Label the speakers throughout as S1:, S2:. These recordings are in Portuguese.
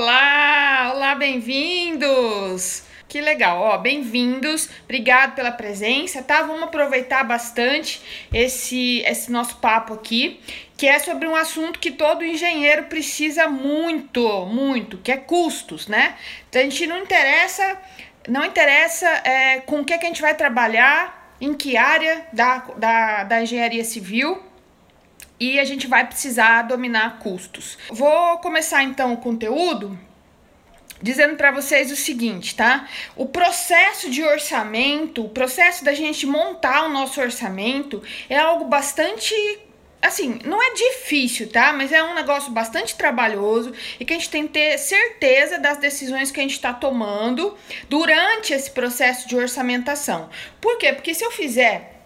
S1: Olá, olá, bem-vindos! Que legal, ó, bem-vindos, obrigado pela presença, tá? Vamos aproveitar bastante esse, esse nosso papo aqui, que é sobre um assunto que todo engenheiro precisa muito, muito, que é custos, né? Então a gente não interessa, não interessa é, com o que, que a gente vai trabalhar, em que área da, da, da engenharia civil, e a gente vai precisar dominar custos. Vou começar então o conteúdo dizendo para vocês o seguinte, tá? O processo de orçamento, o processo da gente montar o nosso orçamento é algo bastante assim, não é difícil, tá? Mas é um negócio bastante trabalhoso e que a gente tem que ter certeza das decisões que a gente está tomando durante esse processo de orçamentação. Por quê? Porque se eu fizer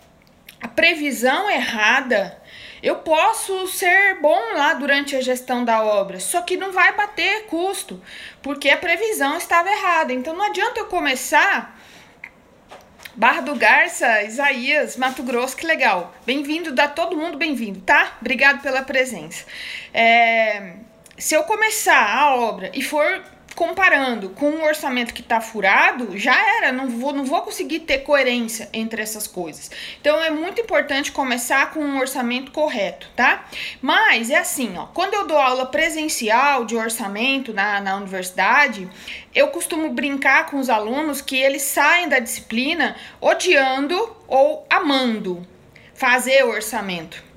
S1: a previsão errada, eu posso ser bom lá durante a gestão da obra, só que não vai bater custo, porque a previsão estava errada. Então não adianta eu começar. Barra do Garça, Isaías, Mato Grosso, que legal. Bem-vindo, dá todo mundo bem-vindo, tá? Obrigado pela presença. É, se eu começar a obra e for comparando com um orçamento que está furado, já era, não vou, não vou conseguir ter coerência entre essas coisas. Então é muito importante começar com um orçamento correto, tá? Mas é assim, ó, quando eu dou aula presencial de orçamento na, na universidade, eu costumo brincar com os alunos que eles saem da disciplina odiando ou amando fazer o orçamento.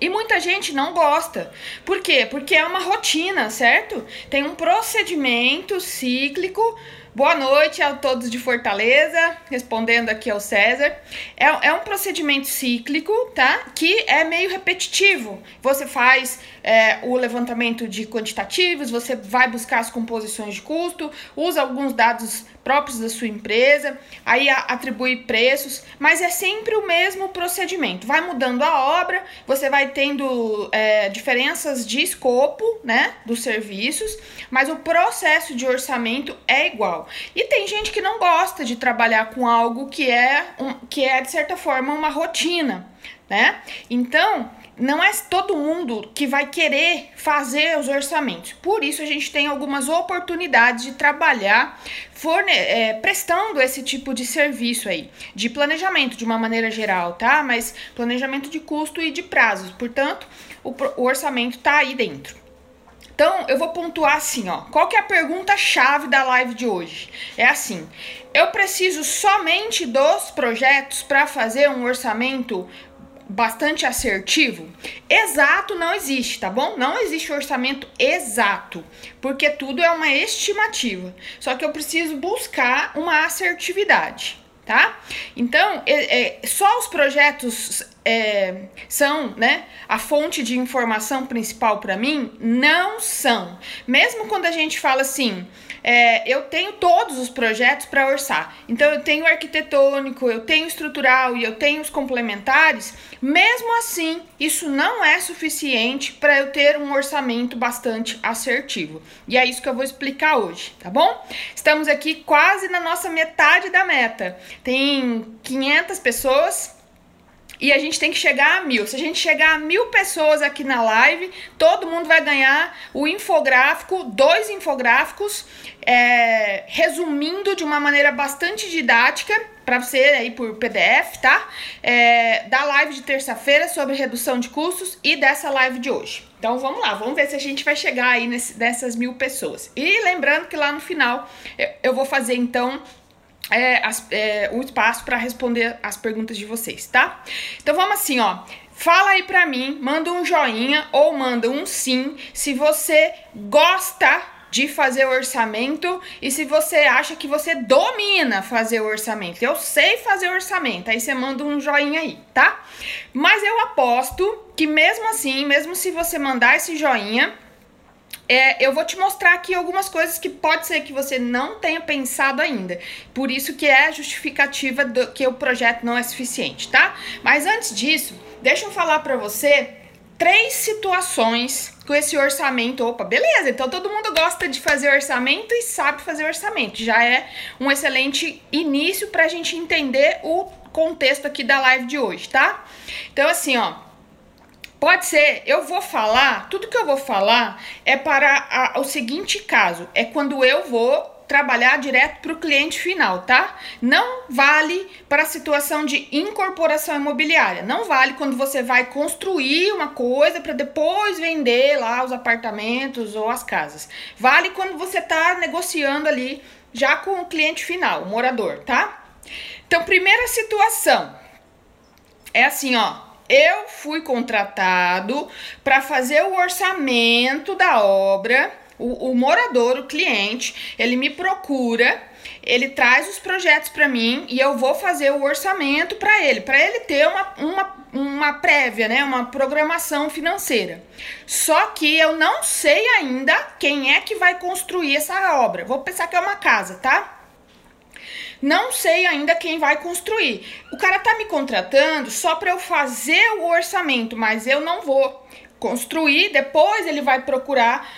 S1: E muita gente não gosta. Por quê? Porque é uma rotina, certo? Tem um procedimento cíclico. Boa noite a todos de Fortaleza, respondendo aqui ao César. É, é um procedimento cíclico, tá? Que é meio repetitivo. Você faz é, o levantamento de quantitativos, você vai buscar as composições de custo, usa alguns dados próprios da sua empresa, aí atribui preços, mas é sempre o mesmo procedimento. Vai mudando a obra, você vai tendo é, diferenças de escopo, né, dos serviços, mas o processo de orçamento é igual. E tem gente que não gosta de trabalhar com algo que é, um, que é de certa forma uma rotina, né? Então, não é todo mundo que vai querer fazer os orçamentos. Por isso, a gente tem algumas oportunidades de trabalhar forne é, prestando esse tipo de serviço aí, de planejamento de uma maneira geral, tá? Mas planejamento de custo e de prazos. Portanto, o, o orçamento tá aí dentro. Então, eu vou pontuar assim, ó. Qual que é a pergunta-chave da live de hoje? É assim: eu preciso somente dos projetos para fazer um orçamento bastante assertivo? Exato não existe, tá bom? Não existe orçamento exato, porque tudo é uma estimativa. Só que eu preciso buscar uma assertividade, tá? Então, é, é, só os projetos é, são né, a fonte de informação principal para mim? Não são. Mesmo quando a gente fala assim, é, eu tenho todos os projetos para orçar. Então, eu tenho arquitetônico, eu tenho estrutural e eu tenho os complementares. Mesmo assim, isso não é suficiente para eu ter um orçamento bastante assertivo. E é isso que eu vou explicar hoje, tá bom? Estamos aqui quase na nossa metade da meta. Tem 500 pessoas e a gente tem que chegar a mil. Se a gente chegar a mil pessoas aqui na live, todo mundo vai ganhar o infográfico, dois infográficos, é, resumindo de uma maneira bastante didática para você aí por PDF, tá? É, da live de terça-feira sobre redução de custos e dessa live de hoje. Então vamos lá, vamos ver se a gente vai chegar aí nesse, nessas mil pessoas. E lembrando que lá no final eu, eu vou fazer então é, as, é, o espaço para responder as perguntas de vocês, tá? Então vamos assim, ó. Fala aí pra mim, manda um joinha ou manda um sim se você gosta de fazer orçamento e se você acha que você domina fazer o orçamento. Eu sei fazer orçamento, aí você manda um joinha aí, tá? Mas eu aposto que mesmo assim, mesmo se você mandar esse joinha, é, eu vou te mostrar aqui algumas coisas que pode ser que você não tenha pensado ainda. Por isso que é a justificativa do que o projeto não é suficiente, tá? Mas antes disso, deixa eu falar para você três situações com esse orçamento. Opa, beleza, então todo mundo gosta de fazer orçamento e sabe fazer orçamento. Já é um excelente início para a gente entender o contexto aqui da live de hoje, tá? Então, assim, ó, Pode ser, eu vou falar, tudo que eu vou falar é para a, o seguinte caso: é quando eu vou trabalhar direto para o cliente final, tá? Não vale para a situação de incorporação imobiliária. Não vale quando você vai construir uma coisa para depois vender lá os apartamentos ou as casas. Vale quando você está negociando ali já com o cliente final, o morador, tá? Então, primeira situação é assim, ó. Eu fui contratado para fazer o orçamento da obra o, o morador, o cliente, ele me procura, ele traz os projetos para mim e eu vou fazer o orçamento para ele, para ele ter uma, uma, uma prévia, né, uma programação financeira. Só que eu não sei ainda quem é que vai construir essa obra. Vou pensar que é uma casa, tá? Não sei ainda quem vai construir. O cara tá me contratando só para eu fazer o orçamento, mas eu não vou construir. Depois ele vai procurar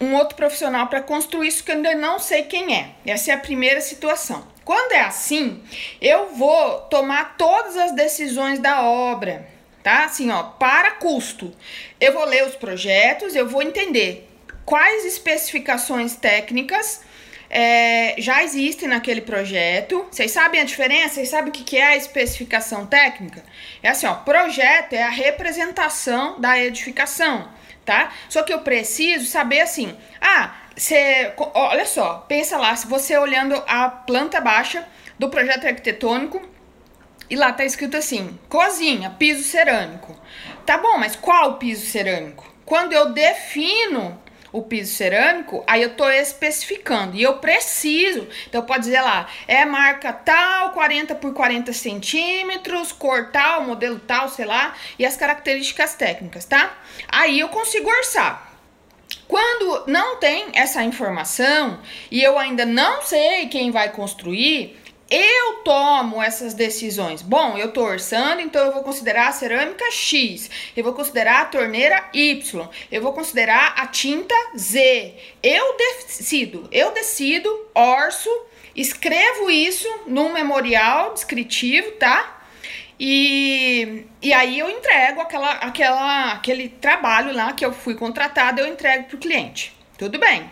S1: um outro profissional para construir isso que eu ainda não sei quem é. Essa é a primeira situação. Quando é assim, eu vou tomar todas as decisões da obra, tá? Assim, ó, para custo. Eu vou ler os projetos, eu vou entender quais especificações técnicas é, já existem naquele projeto. Vocês sabem a diferença? Vocês sabem o que é a especificação técnica? É assim, ó, projeto é a representação da edificação tá? Só que eu preciso saber assim, ah, você, olha só, pensa lá, se você olhando a planta baixa do projeto arquitetônico e lá tá escrito assim, cozinha, piso cerâmico. Tá bom, mas qual piso cerâmico? Quando eu defino o piso cerâmico, aí eu tô especificando e eu preciso. Então pode dizer lá, é marca tal, 40 por 40 centímetros, cor tal, modelo tal, sei lá, e as características técnicas, tá? Aí eu consigo orçar. Quando não tem essa informação e eu ainda não sei quem vai construir, eu tomo essas decisões. Bom, eu tô orçando, então eu vou considerar a cerâmica X, eu vou considerar a torneira Y, eu vou considerar a tinta Z. Eu decido, eu decido, orço, escrevo isso num memorial descritivo, tá? E, e aí eu entrego aquela, aquela, aquele trabalho lá que eu fui contratado, eu entrego para o cliente. Tudo bem.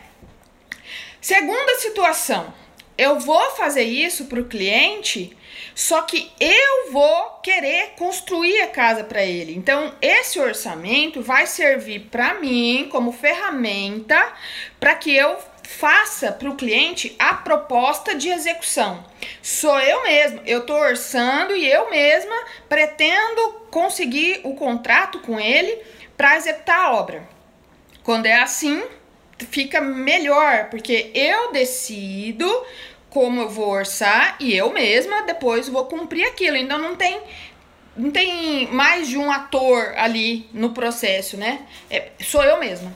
S1: Segunda situação eu vou fazer isso para o cliente, só que eu vou querer construir a casa para ele. Então, esse orçamento vai servir para mim como ferramenta para que eu faça para o cliente a proposta de execução. Sou eu mesmo, eu estou orçando e eu mesma pretendo conseguir o contrato com ele para executar a obra. Quando é assim, fica melhor, porque eu decido como eu vou orçar e eu mesma depois vou cumprir aquilo. Então não tem não tem mais de um ator ali no processo, né? É, sou eu mesma.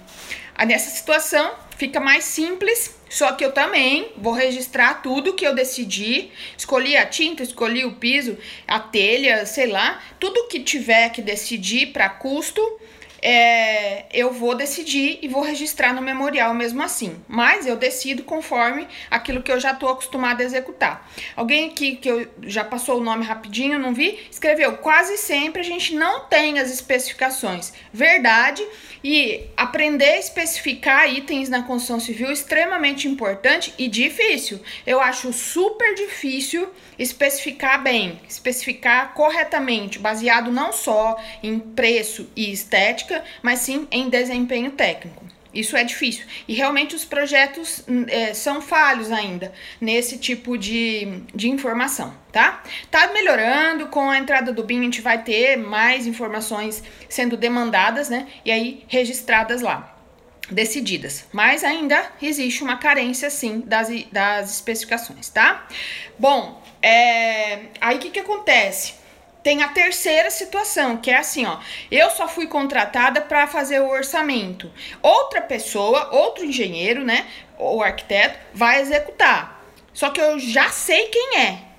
S1: Nessa situação fica mais simples, só que eu também vou registrar tudo que eu decidi. Escolhi a tinta, escolhi o piso, a telha, sei lá, tudo que tiver que decidir para custo é, eu vou decidir e vou registrar no memorial mesmo assim. Mas eu decido conforme aquilo que eu já estou acostumada a executar. Alguém aqui que eu já passou o nome rapidinho, não vi, escreveu: quase sempre a gente não tem as especificações. Verdade. E aprender a especificar itens na construção civil é extremamente importante e difícil. Eu acho super difícil especificar bem, especificar corretamente, baseado não só em preço e estética, mas sim em desempenho técnico. Isso é difícil. E realmente os projetos hum, é, são falhos ainda nesse tipo de, de informação, tá? Tá melhorando, com a entrada do BIM a gente vai ter mais informações sendo demandadas, né? E aí registradas lá, decididas. Mas ainda existe uma carência, sim, das, das especificações, tá? Bom, é, aí o que, que acontece? Tem a terceira situação, que é assim, ó. Eu só fui contratada para fazer o orçamento. Outra pessoa, outro engenheiro, né, ou arquiteto, vai executar. Só que eu já sei quem é.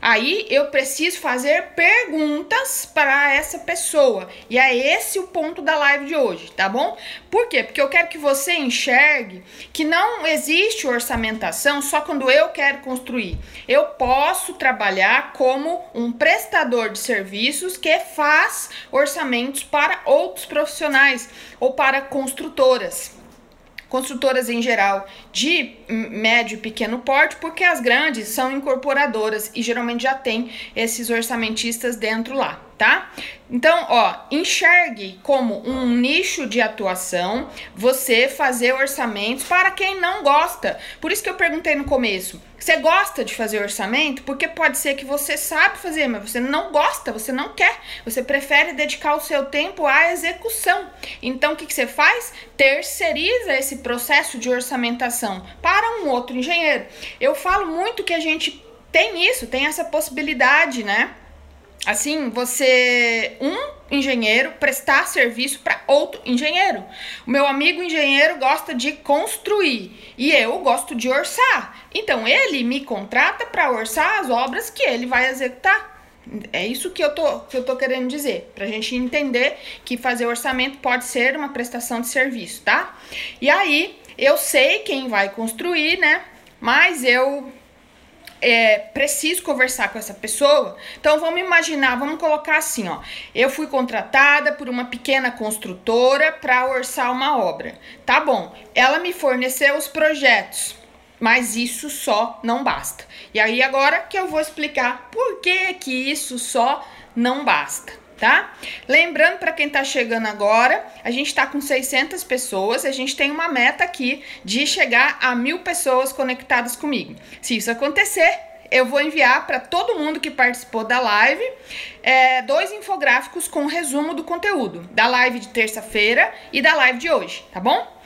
S1: Aí eu preciso fazer perguntas para essa pessoa. E é esse o ponto da live de hoje, tá bom? Por quê? Porque eu quero que você enxergue que não existe orçamentação só quando eu quero construir. Eu posso trabalhar como um prestador de serviços que faz orçamentos para outros profissionais ou para construtoras construtoras em geral de médio e pequeno porte, porque as grandes são incorporadoras e geralmente já tem esses orçamentistas dentro lá tá? Então, ó, enxergue como um nicho de atuação você fazer orçamentos para quem não gosta. Por isso que eu perguntei no começo: você gosta de fazer orçamento? Porque pode ser que você sabe fazer, mas você não gosta, você não quer. Você prefere dedicar o seu tempo à execução. Então, o que, que você faz? Terceiriza esse processo de orçamentação para um outro engenheiro. Eu falo muito que a gente tem isso, tem essa possibilidade, né? Assim, você, um engenheiro, prestar serviço para outro engenheiro. O meu amigo engenheiro gosta de construir e eu gosto de orçar. Então, ele me contrata para orçar as obras que ele vai executar. É isso que eu tô, que eu tô querendo dizer, pra gente entender que fazer orçamento pode ser uma prestação de serviço, tá? E aí, eu sei quem vai construir, né? Mas eu é, preciso conversar com essa pessoa. Então vamos imaginar, vamos colocar assim, ó. Eu fui contratada por uma pequena construtora para orçar uma obra. Tá bom. Ela me forneceu os projetos, mas isso só não basta. E aí agora que eu vou explicar por que que isso só não basta tá? Lembrando para quem tá chegando agora, a gente tá com 600 pessoas, a gente tem uma meta aqui de chegar a mil pessoas conectadas comigo. Se isso acontecer, eu vou enviar para todo mundo que participou da live é, dois infográficos com resumo do conteúdo da live de terça-feira e da live de hoje, tá bom?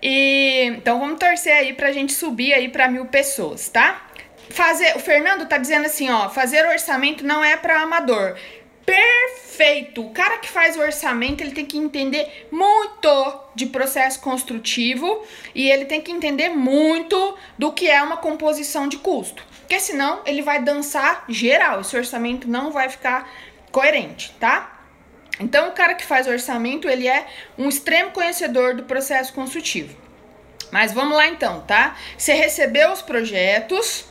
S1: E, então vamos torcer aí pra gente subir aí para mil pessoas, tá? Fazer, o Fernando tá dizendo assim, ó, fazer orçamento não é para amador perfeito. O cara que faz o orçamento, ele tem que entender muito de processo construtivo e ele tem que entender muito do que é uma composição de custo. Porque senão ele vai dançar geral, esse orçamento não vai ficar coerente, tá? Então, o cara que faz o orçamento, ele é um extremo conhecedor do processo construtivo. Mas vamos lá então, tá? Você recebeu os projetos,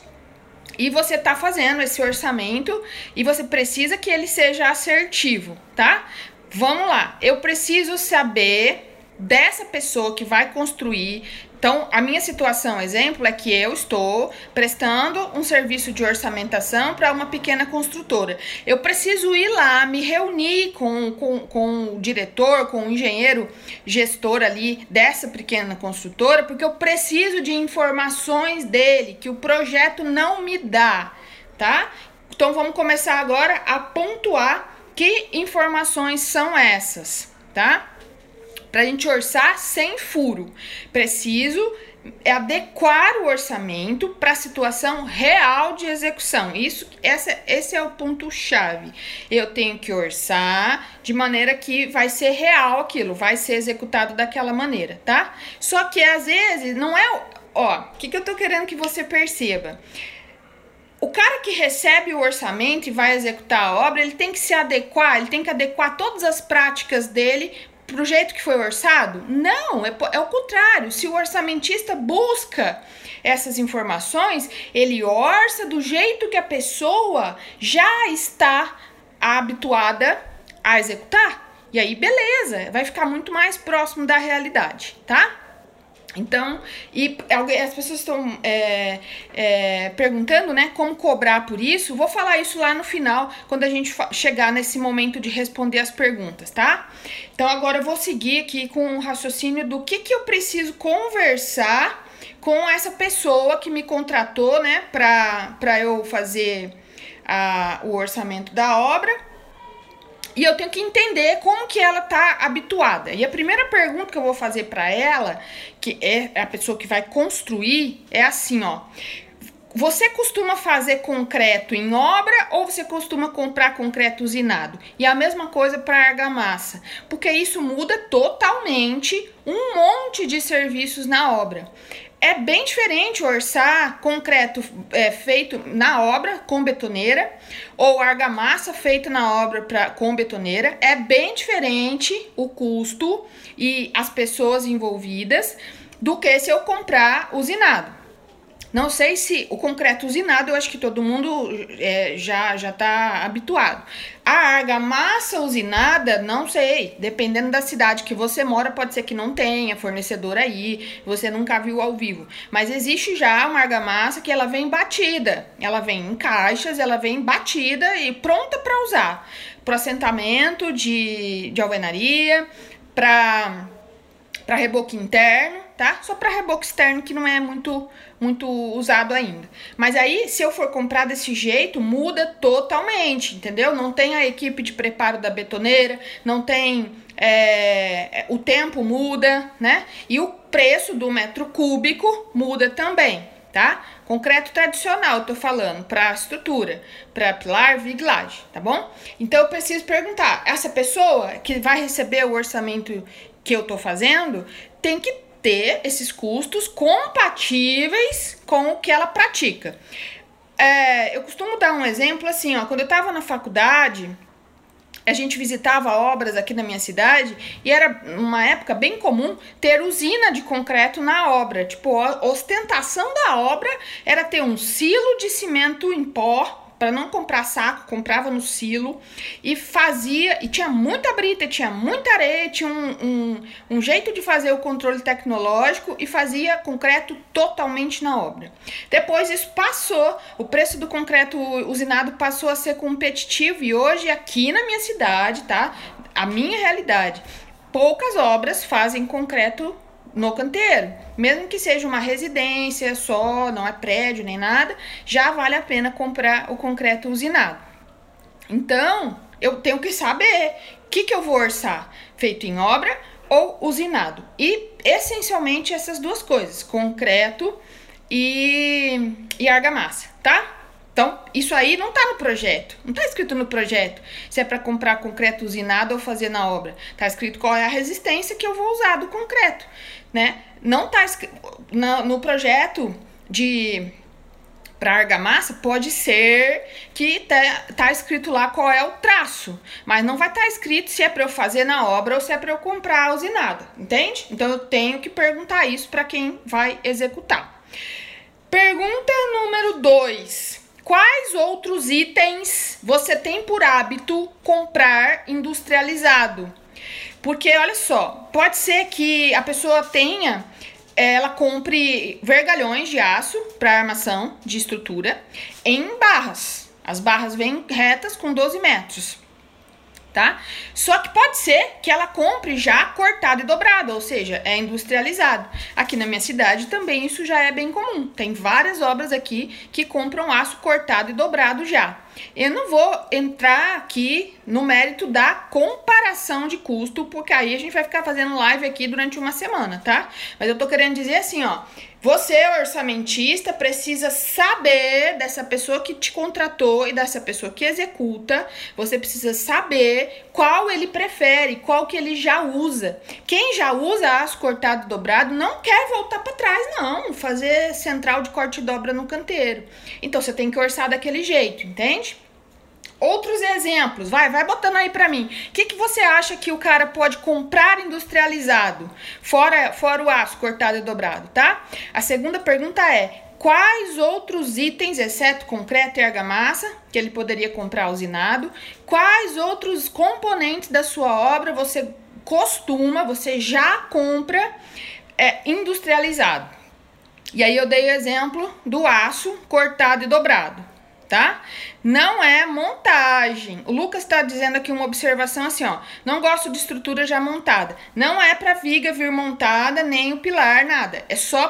S1: e você tá fazendo esse orçamento e você precisa que ele seja assertivo, tá? Vamos lá. Eu preciso saber dessa pessoa que vai construir. Então, a minha situação, exemplo, é que eu estou prestando um serviço de orçamentação para uma pequena construtora. Eu preciso ir lá, me reunir com, com, com o diretor, com o engenheiro gestor ali dessa pequena construtora, porque eu preciso de informações dele que o projeto não me dá, tá? Então, vamos começar agora a pontuar que informações são essas, tá? Para a gente orçar sem furo. Preciso adequar o orçamento para a situação real de execução. Isso, essa, esse é o ponto chave. Eu tenho que orçar de maneira que vai ser real aquilo, vai ser executado daquela maneira, tá? Só que às vezes não é, ó, o que, que eu tô querendo que você perceba? O cara que recebe o orçamento e vai executar a obra, ele tem que se adequar, ele tem que adequar todas as práticas dele pro jeito que foi orçado? Não, é, é o contrário. Se o orçamentista busca essas informações, ele orça do jeito que a pessoa já está habituada a executar. E aí, beleza, vai ficar muito mais próximo da realidade, tá? Então, e as pessoas estão é, é, perguntando, né, como cobrar por isso. Vou falar isso lá no final, quando a gente chegar nesse momento de responder as perguntas, tá? Então, agora eu vou seguir aqui com o raciocínio do que, que eu preciso conversar com essa pessoa que me contratou, né, para eu fazer a, o orçamento da obra e eu tenho que entender como que ela tá habituada. E a primeira pergunta que eu vou fazer para ela, que é a pessoa que vai construir, é assim, ó. você costuma fazer concreto em obra ou você costuma comprar concreto usinado? E a mesma coisa para argamassa, porque isso muda totalmente um monte de serviços na obra. É bem diferente orçar concreto é, feito na obra com betoneira ou argamassa feita na obra pra, com betoneira. É bem diferente o custo e as pessoas envolvidas do que se eu comprar usinado. Não sei se o concreto usinado, eu acho que todo mundo é, já já está habituado. A argamassa usinada, não sei. Dependendo da cidade que você mora, pode ser que não tenha fornecedor aí, você nunca viu ao vivo. Mas existe já uma argamassa que ela vem batida. Ela vem em caixas, ela vem batida e pronta para usar. Para assentamento de, de alvenaria, para reboque interno tá? Só para reboque externo que não é muito muito usado ainda. Mas aí, se eu for comprar desse jeito, muda totalmente, entendeu? Não tem a equipe de preparo da betoneira, não tem é, o tempo muda, né? E o preço do metro cúbico muda também, tá? Concreto tradicional, eu tô falando, para estrutura, para pilar, viglagem, tá bom? Então eu preciso perguntar, essa pessoa que vai receber o orçamento que eu tô fazendo, tem que ter esses custos compatíveis com o que ela pratica. É, eu costumo dar um exemplo assim, ó, quando eu estava na faculdade, a gente visitava obras aqui na minha cidade e era uma época bem comum ter usina de concreto na obra. Tipo, a ostentação da obra era ter um silo de cimento em pó para não comprar saco, comprava no silo e fazia. E tinha muita brita, tinha muita areia, tinha um, um, um jeito de fazer o controle tecnológico e fazia concreto totalmente na obra. Depois isso passou, o preço do concreto usinado passou a ser competitivo e hoje aqui na minha cidade, tá? A minha realidade, poucas obras fazem concreto no canteiro. Mesmo que seja uma residência só, não é prédio nem nada, já vale a pena comprar o concreto usinado. Então, eu tenho que saber o que, que eu vou orçar: feito em obra ou usinado. E essencialmente essas duas coisas: concreto e, e argamassa, tá? Então, isso aí não está no projeto. Não está escrito no projeto se é para comprar concreto usinado ou fazer na obra. Está escrito qual é a resistência que eu vou usar do concreto né? Não tá no, projeto de para argamassa pode ser que tá, tá, escrito lá qual é o traço, mas não vai estar tá escrito se é para eu fazer na obra ou se é para eu comprar usinada, entende? Então eu tenho que perguntar isso para quem vai executar. Pergunta número 2. Quais outros itens você tem por hábito comprar industrializado? Porque olha só, pode ser que a pessoa tenha, ela compre vergalhões de aço para armação de estrutura em barras. As barras vêm retas com 12 metros tá? Só que pode ser que ela compre já cortado e dobrado, ou seja, é industrializado. Aqui na minha cidade também isso já é bem comum. Tem várias obras aqui que compram aço cortado e dobrado já. Eu não vou entrar aqui no mérito da comparação de custo, porque aí a gente vai ficar fazendo live aqui durante uma semana, tá? Mas eu tô querendo dizer assim, ó, você, orçamentista, precisa saber dessa pessoa que te contratou e dessa pessoa que executa. Você precisa saber qual ele prefere, qual que ele já usa. Quem já usa aço cortado dobrado não quer voltar para trás, não. Fazer central de corte e dobra no canteiro. Então você tem que orçar daquele jeito, entende? Outros exemplos, vai, vai botando aí para mim. O que, que você acha que o cara pode comprar industrializado, fora, fora o aço cortado e dobrado, tá? A segunda pergunta é: quais outros itens, exceto concreto e argamassa, que ele poderia comprar usinado, quais outros componentes da sua obra você costuma, você já compra é, industrializado? E aí eu dei o exemplo do aço cortado e dobrado tá? Não é montagem. O Lucas está dizendo aqui uma observação assim, ó. Não gosto de estrutura já montada. Não é para viga vir montada, nem o pilar, nada. É só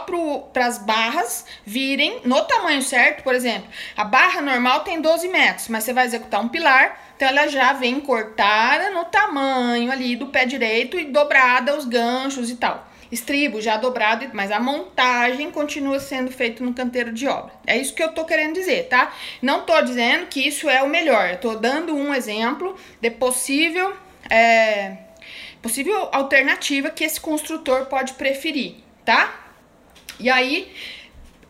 S1: para as barras virem no tamanho certo. Por exemplo, a barra normal tem 12 metros, mas você vai executar um pilar, então ela já vem cortada no tamanho ali do pé direito e dobrada os ganchos e tal. Estribo já dobrado, mas a montagem continua sendo feita no canteiro de obra. É isso que eu tô querendo dizer, tá? Não tô dizendo que isso é o melhor, eu tô dando um exemplo de possível, é, possível alternativa que esse construtor pode preferir, tá? E aí,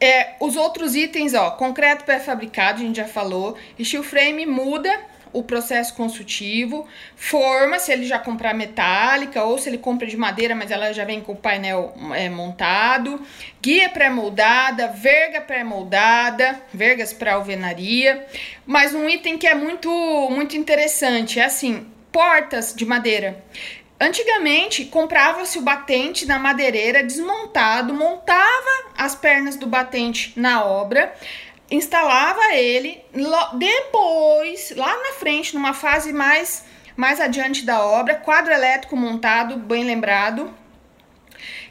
S1: é, os outros itens, ó, concreto pré-fabricado, a gente já falou, steel frame muda o processo consultivo, forma, se ele já comprar metálica ou se ele compra de madeira, mas ela já vem com o painel é, montado, guia pré-moldada, verga pré-moldada, vergas para alvenaria, mas um item que é muito, muito interessante é assim, portas de madeira. Antigamente, comprava-se o batente na madeireira desmontado, montava as pernas do batente na obra, instalava ele, depois, lá na frente, numa fase mais, mais adiante da obra, quadro elétrico montado, bem lembrado,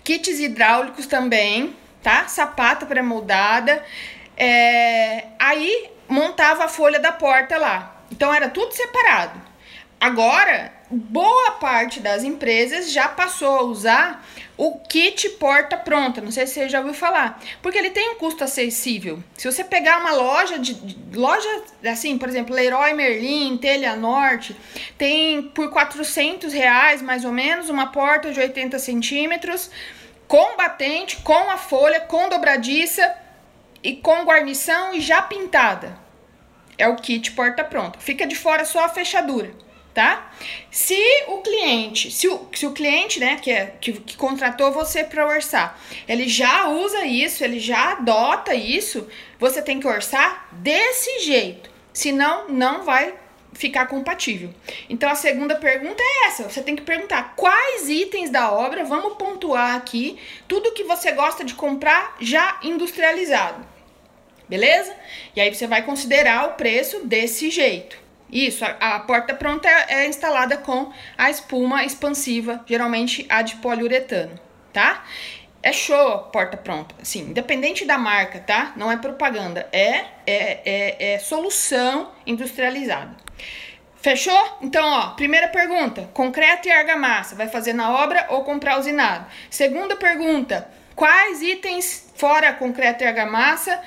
S1: kits hidráulicos também, tá? Sapata pré-moldada, é, aí montava a folha da porta lá. Então era tudo separado. Agora, boa parte das empresas já passou a usar o kit porta pronta. Não sei se você já ouviu falar, porque ele tem um custo acessível. Se você pegar uma loja de, de loja assim, por exemplo, Leroy Merlin, Telha Norte, tem por 400 reais mais ou menos uma porta de 80 centímetros com batente, com a folha, com dobradiça e com guarnição e já pintada. É o kit porta pronta. Fica de fora só a fechadura tá? Se o cliente, se o, se o cliente, né, que, é, que, que contratou você para orçar, ele já usa isso, ele já adota isso, você tem que orçar desse jeito. Senão, não vai ficar compatível. Então, a segunda pergunta é essa: você tem que perguntar quais itens da obra, vamos pontuar aqui, tudo que você gosta de comprar já industrializado. Beleza? E aí você vai considerar o preço desse jeito. Isso, a, a porta pronta é, é, instalada com a espuma expansiva, geralmente a de poliuretano, tá? É show a porta pronta, assim, independente da marca, tá? Não é propaganda, é, é, é, é solução industrializada. Fechou? Então, ó, primeira pergunta: concreto e argamassa, vai fazer na obra ou comprar usinado? Segunda pergunta: quais itens fora concreto e argamassa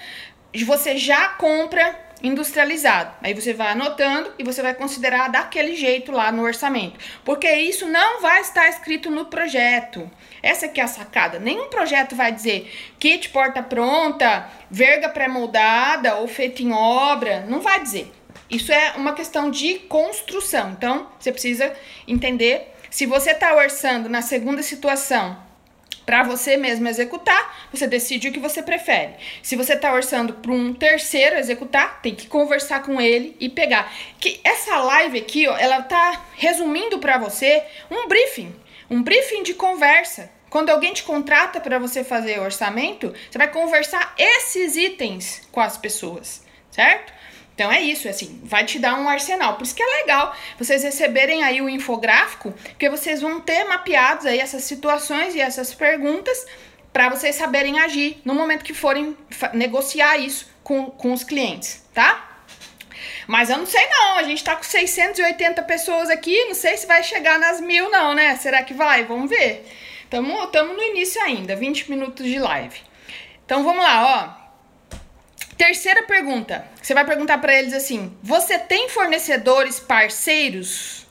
S1: você já compra industrializado. Aí você vai anotando e você vai considerar daquele jeito lá no orçamento, porque isso não vai estar escrito no projeto. Essa aqui é a sacada. Nenhum projeto vai dizer kit porta pronta, verga pré-moldada ou feito em obra, não vai dizer. Isso é uma questão de construção. Então, você precisa entender se você está orçando na segunda situação para você mesmo executar, você decide o que você prefere. Se você está orçando para um terceiro executar, tem que conversar com ele e pegar. Que essa live aqui, ó, ela tá resumindo para você um briefing, um briefing de conversa. Quando alguém te contrata para você fazer orçamento, você vai conversar esses itens com as pessoas, certo? Então é isso, assim, vai te dar um arsenal. Por isso que é legal vocês receberem aí o infográfico, porque vocês vão ter mapeados aí essas situações e essas perguntas para vocês saberem agir no momento que forem negociar isso com, com os clientes, tá? Mas eu não sei não, a gente tá com 680 pessoas aqui, não sei se vai chegar nas mil não, né? Será que vai? Vamos ver. Tamo, tamo no início ainda, 20 minutos de live. Então vamos lá, ó. Terceira pergunta. Você vai perguntar para eles assim: você tem fornecedores parceiros?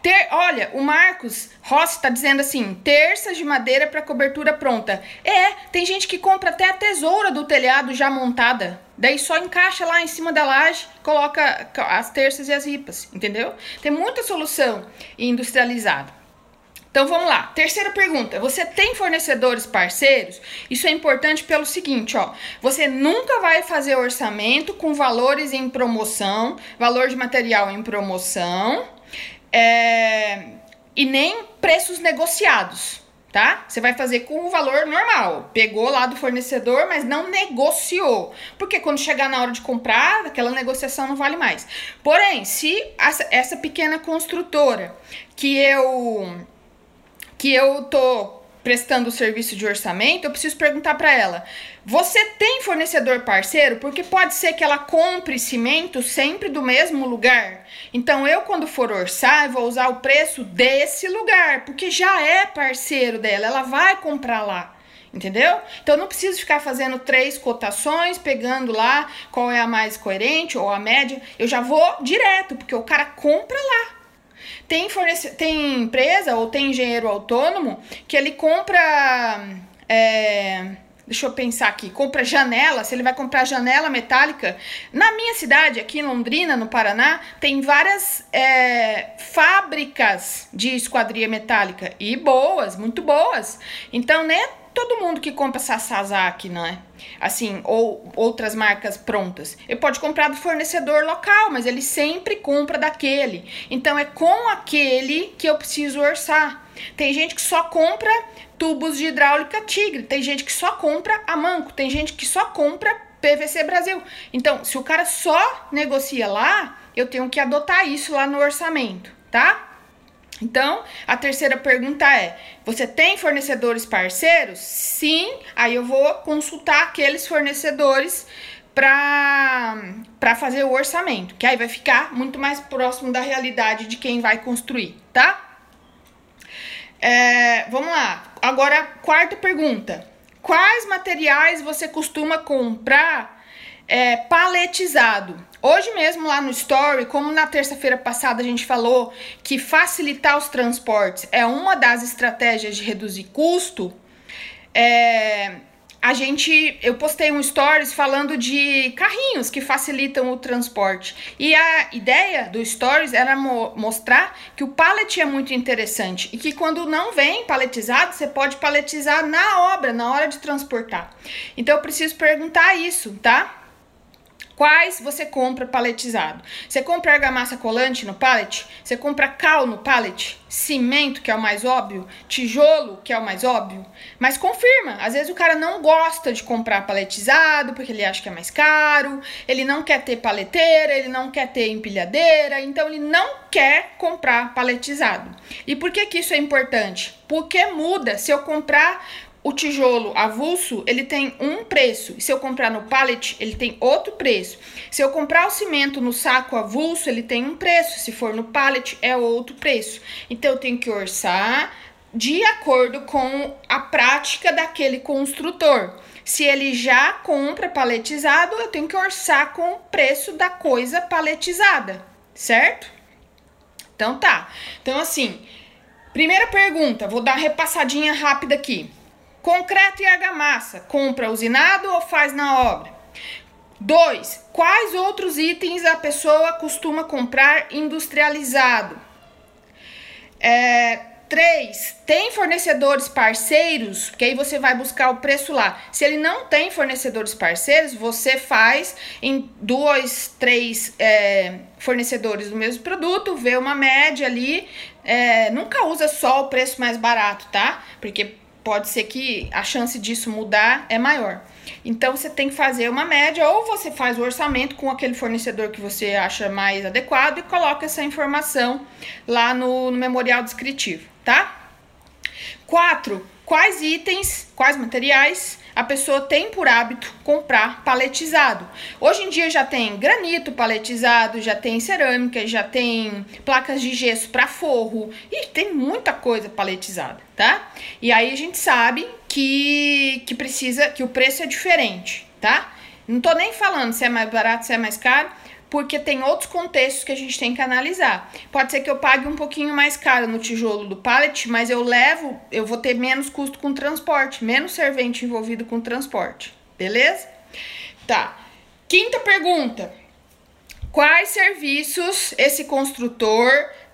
S1: Ter, olha, o Marcos Rossi está dizendo assim: terças de madeira para cobertura pronta. É, tem gente que compra até a tesoura do telhado já montada. Daí só encaixa lá em cima da laje, coloca as terças e as ripas, entendeu? Tem muita solução industrializada. Então vamos lá. Terceira pergunta: você tem fornecedores parceiros? Isso é importante pelo seguinte, ó. Você nunca vai fazer orçamento com valores em promoção, valor de material em promoção, é, e nem preços negociados, tá? Você vai fazer com o valor normal. Pegou lá do fornecedor, mas não negociou. Porque quando chegar na hora de comprar, aquela negociação não vale mais. Porém, se essa, essa pequena construtora que eu que eu tô prestando o serviço de orçamento, eu preciso perguntar para ela: você tem fornecedor parceiro? Porque pode ser que ela compre cimento sempre do mesmo lugar. Então eu, quando for orçar, vou usar o preço desse lugar, porque já é parceiro dela, ela vai comprar lá. Entendeu? Então não preciso ficar fazendo três cotações, pegando lá qual é a mais coerente ou a média. Eu já vou direto, porque o cara compra lá. Tem, fornece... tem empresa ou tem engenheiro autônomo que ele compra. É... Deixa eu pensar aqui, compra janela, se ele vai comprar janela metálica. Na minha cidade, aqui em Londrina, no Paraná, tem várias é, fábricas de esquadria metálica e boas, muito boas. Então, né, todo mundo que compra Sasazaki, não é? Assim, ou outras marcas prontas. Ele pode comprar do fornecedor local, mas ele sempre compra daquele. Então é com aquele que eu preciso orçar. Tem gente que só compra tubos de hidráulica Tigre, tem gente que só compra a Manco, tem gente que só compra PVC Brasil. Então, se o cara só negocia lá, eu tenho que adotar isso lá no orçamento, tá? Então, a terceira pergunta é: você tem fornecedores parceiros? Sim, aí eu vou consultar aqueles fornecedores para fazer o orçamento, que aí vai ficar muito mais próximo da realidade de quem vai construir, tá? É, vamos lá. Agora, quarta pergunta: quais materiais você costuma comprar é, paletizado? Hoje mesmo lá no Story, como na terça-feira passada a gente falou que facilitar os transportes é uma das estratégias de reduzir custo, é, a gente, eu postei um stories falando de carrinhos que facilitam o transporte. E a ideia do stories era mo mostrar que o pallet é muito interessante e que quando não vem paletizado, você pode paletizar na obra, na hora de transportar. Então eu preciso perguntar isso, tá? Quais você compra paletizado? Você compra argamassa colante no pallet? Você compra cal no pallet? Cimento, que é o mais óbvio? Tijolo, que é o mais óbvio? Mas confirma, às vezes o cara não gosta de comprar paletizado porque ele acha que é mais caro, ele não quer ter paleteira, ele não quer ter empilhadeira, então ele não quer comprar paletizado. E por que que isso é importante? Porque muda se eu comprar o tijolo avulso, ele tem um preço. Se eu comprar no pallet, ele tem outro preço. Se eu comprar o cimento no saco avulso, ele tem um preço. Se for no pallet, é outro preço. Então eu tenho que orçar de acordo com a prática daquele construtor. Se ele já compra paletizado, eu tenho que orçar com o preço da coisa paletizada, certo? Então tá. Então assim, primeira pergunta, vou dar uma repassadinha rápida aqui. Concreto e argamassa, compra usinado ou faz na obra? 2. Quais outros itens a pessoa costuma comprar industrializado? É, 3. Tem fornecedores parceiros, que aí você vai buscar o preço lá. Se ele não tem fornecedores parceiros, você faz em dois, três é, fornecedores do mesmo produto, vê uma média ali. É, nunca usa só o preço mais barato, tá? Porque pode ser que a chance disso mudar é maior. Então você tem que fazer uma média ou você faz o orçamento com aquele fornecedor que você acha mais adequado e coloca essa informação lá no, no memorial descritivo, tá? Quatro, quais itens, quais materiais a pessoa tem por hábito comprar paletizado. Hoje em dia já tem granito paletizado, já tem cerâmica, já tem placas de gesso para forro e tem muita coisa paletizada, tá? E aí a gente sabe que, que precisa, que o preço é diferente, tá? Não tô nem falando se é mais barato, se é mais caro, porque tem outros contextos que a gente tem que analisar. Pode ser que eu pague um pouquinho mais caro no tijolo do pallet, mas eu levo, eu vou ter menos custo com transporte, menos servente envolvido com transporte, beleza? Tá. Quinta pergunta: quais serviços esse construtor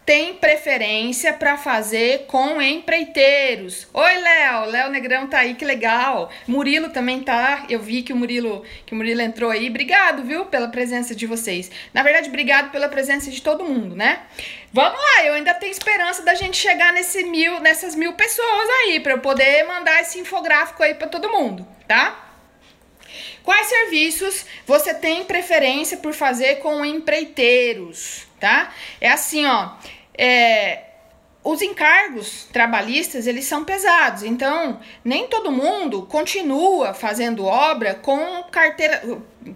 S1: tem preferência para fazer com empreiteiros. Oi, Léo, Léo Negrão tá aí, que legal. Murilo também tá. Eu vi que o Murilo, que o Murilo entrou aí. Obrigado, viu, pela presença de vocês. Na verdade, obrigado pela presença de todo mundo, né? Vamos lá, eu ainda tenho esperança da gente chegar nesse mil, nessas mil pessoas aí para eu poder mandar esse infográfico aí para todo mundo, tá? Quais serviços você tem preferência por fazer com empreiteiros, tá? É assim, ó. É, os encargos trabalhistas eles são pesados, então nem todo mundo continua fazendo obra com carteira,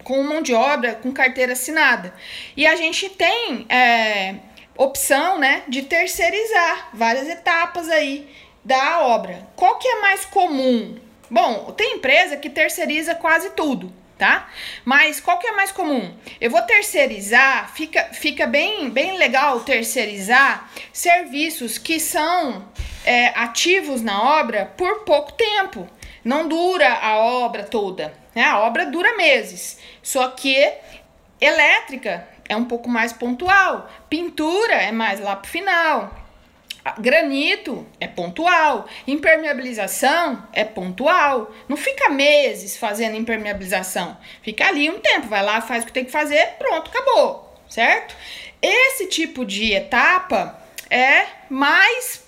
S1: com mão de obra, com carteira assinada. E a gente tem é, opção, né, de terceirizar várias etapas aí da obra. Qual que é mais comum? Bom, tem empresa que terceiriza quase tudo tá? Mas qual que é mais comum? Eu vou terceirizar, fica, fica bem, bem legal terceirizar serviços que são é, ativos na obra por pouco tempo. Não dura a obra toda, né? A obra dura meses. Só que elétrica é um pouco mais pontual, pintura é mais lá pro final. Granito é pontual, impermeabilização é pontual. Não fica meses fazendo impermeabilização. Fica ali um tempo, vai lá, faz o que tem que fazer, pronto, acabou, certo? Esse tipo de etapa é mais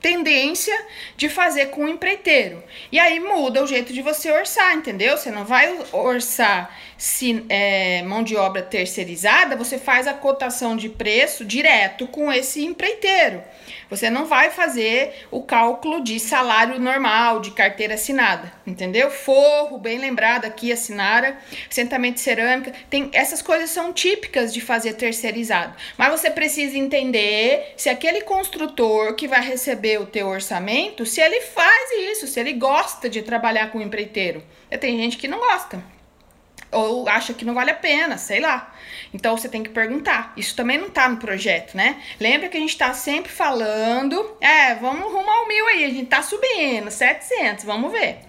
S1: tendência de fazer com o empreiteiro. E aí muda o jeito de você orçar, entendeu? Você não vai orçar se é, mão de obra terceirizada, você faz a cotação de preço direto com esse empreiteiro. Você não vai fazer o cálculo de salário normal, de carteira assinada, entendeu? Forro, bem lembrado aqui, assinara, assentamento de cerâmica, tem essas coisas são típicas de fazer terceirizado. Mas você precisa entender se aquele construtor que vai receber o teu orçamento, se ele faz isso, se ele gosta de trabalhar com empreiteiro. Tem gente que não gosta ou acha que não vale a pena, sei lá. Então você tem que perguntar. Isso também não tá no projeto, né? Lembra que a gente tá sempre falando, é, vamos rumo ao mil aí, a gente tá subindo, 700, vamos ver.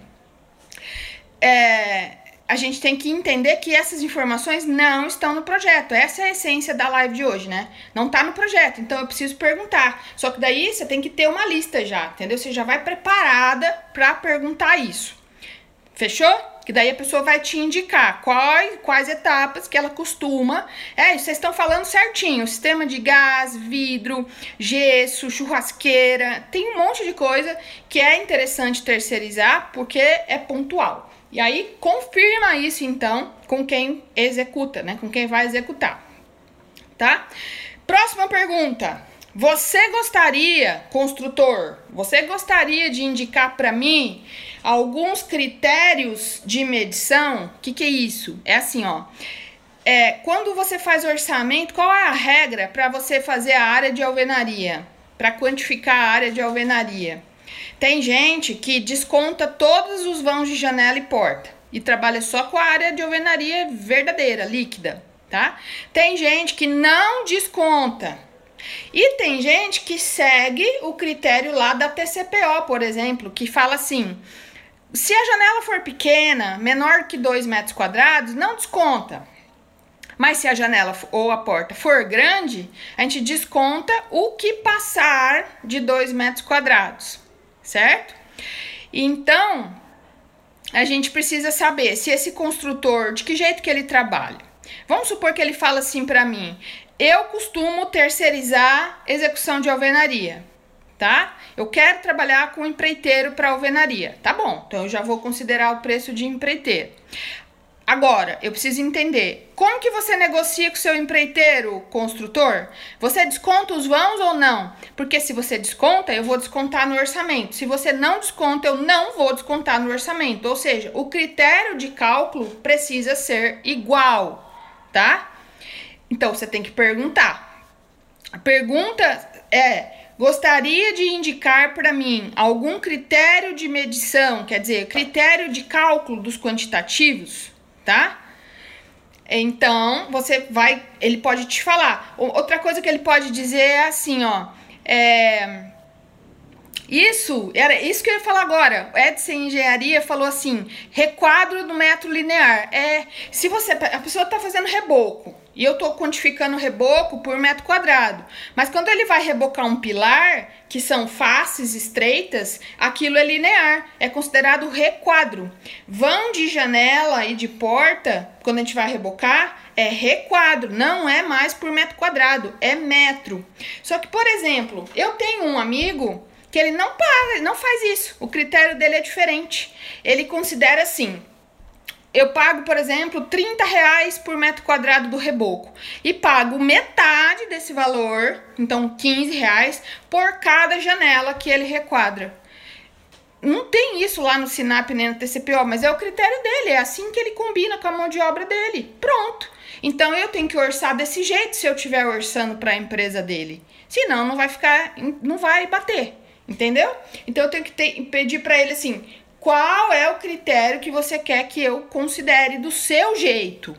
S1: É, a gente tem que entender que essas informações não estão no projeto. Essa é a essência da live de hoje, né? Não tá no projeto, então eu preciso perguntar. Só que daí você tem que ter uma lista já, entendeu? Você já vai preparada para perguntar isso. Fechou? Que daí a pessoa vai te indicar quais, quais etapas que ela costuma. É, vocês estão falando certinho: sistema de gás, vidro, gesso, churrasqueira. Tem um monte de coisa que é interessante terceirizar porque é pontual. E aí confirma isso então com quem executa, né? Com quem vai executar. Tá? Próxima pergunta. Você gostaria, construtor, você gostaria de indicar para mim alguns critérios de medição? O que, que é isso? É assim, ó. É, quando você faz orçamento, qual é a regra para você fazer a área de alvenaria? Para quantificar a área de alvenaria? Tem gente que desconta todos os vãos de janela e porta e trabalha só com a área de alvenaria verdadeira, líquida, tá? Tem gente que não desconta e tem gente que segue o critério lá da TCPO, por exemplo, que fala assim: se a janela for pequena, menor que 2 metros quadrados, não desconta. Mas se a janela ou a porta for grande, a gente desconta o que passar de 2 metros quadrados, certo? Então, a gente precisa saber se esse construtor, de que jeito que ele trabalha. Vamos supor que ele fala assim para mim: eu costumo terceirizar execução de alvenaria, tá? Eu quero trabalhar com empreiteiro para alvenaria. Tá bom, então eu já vou considerar o preço de empreiteiro. Agora, eu preciso entender, como que você negocia com seu empreiteiro, construtor? Você desconta os vãos ou não? Porque se você desconta, eu vou descontar no orçamento. Se você não desconta, eu não vou descontar no orçamento. Ou seja, o critério de cálculo precisa ser igual, tá? Então você tem que perguntar. A pergunta é: gostaria de indicar para mim algum critério de medição, quer dizer, critério de cálculo dos quantitativos, tá? Então, você vai, ele pode te falar. Outra coisa que ele pode dizer é assim, ó, é, isso, era isso que eu ia falar agora. O Edson Engenharia falou assim: requadro do metro linear. É, se você. A pessoa está fazendo reboco e eu estou quantificando o reboco por metro quadrado. Mas quando ele vai rebocar um pilar, que são faces estreitas, aquilo é linear, é considerado requadro. Vão de janela e de porta, quando a gente vai rebocar, é requadro, não é mais por metro quadrado, é metro. Só que, por exemplo, eu tenho um amigo que ele não para, não faz isso. O critério dele é diferente. Ele considera assim: eu pago, por exemplo, 30 reais por metro quadrado do reboco e pago metade desse valor, então 15 reais, por cada janela que ele requadra. Não tem isso lá no Sinap nem no TCPO, mas é o critério dele, é assim que ele combina com a mão de obra dele. Pronto. Então eu tenho que orçar desse jeito se eu estiver orçando para a empresa dele. Senão não vai ficar, não vai bater, entendeu? Então eu tenho que ter, pedir para ele assim: qual é o critério que você quer que eu considere do seu jeito,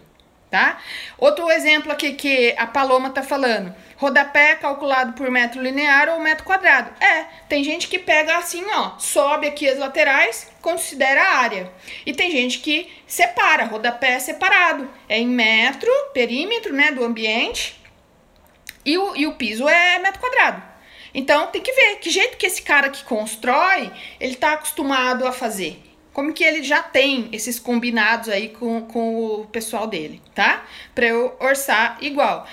S1: tá? Outro exemplo aqui que a Paloma tá falando. Rodapé é calculado por metro linear ou metro quadrado. É, tem gente que pega assim, ó, sobe aqui as laterais, considera a área. E tem gente que separa, rodapé é separado. É em metro, perímetro, né, do ambiente. E o, e o piso é metro quadrado. Então tem que ver que jeito que esse cara que constrói, ele tá acostumado a fazer. Como que ele já tem esses combinados aí com, com o pessoal dele, tá? Para eu orçar igual.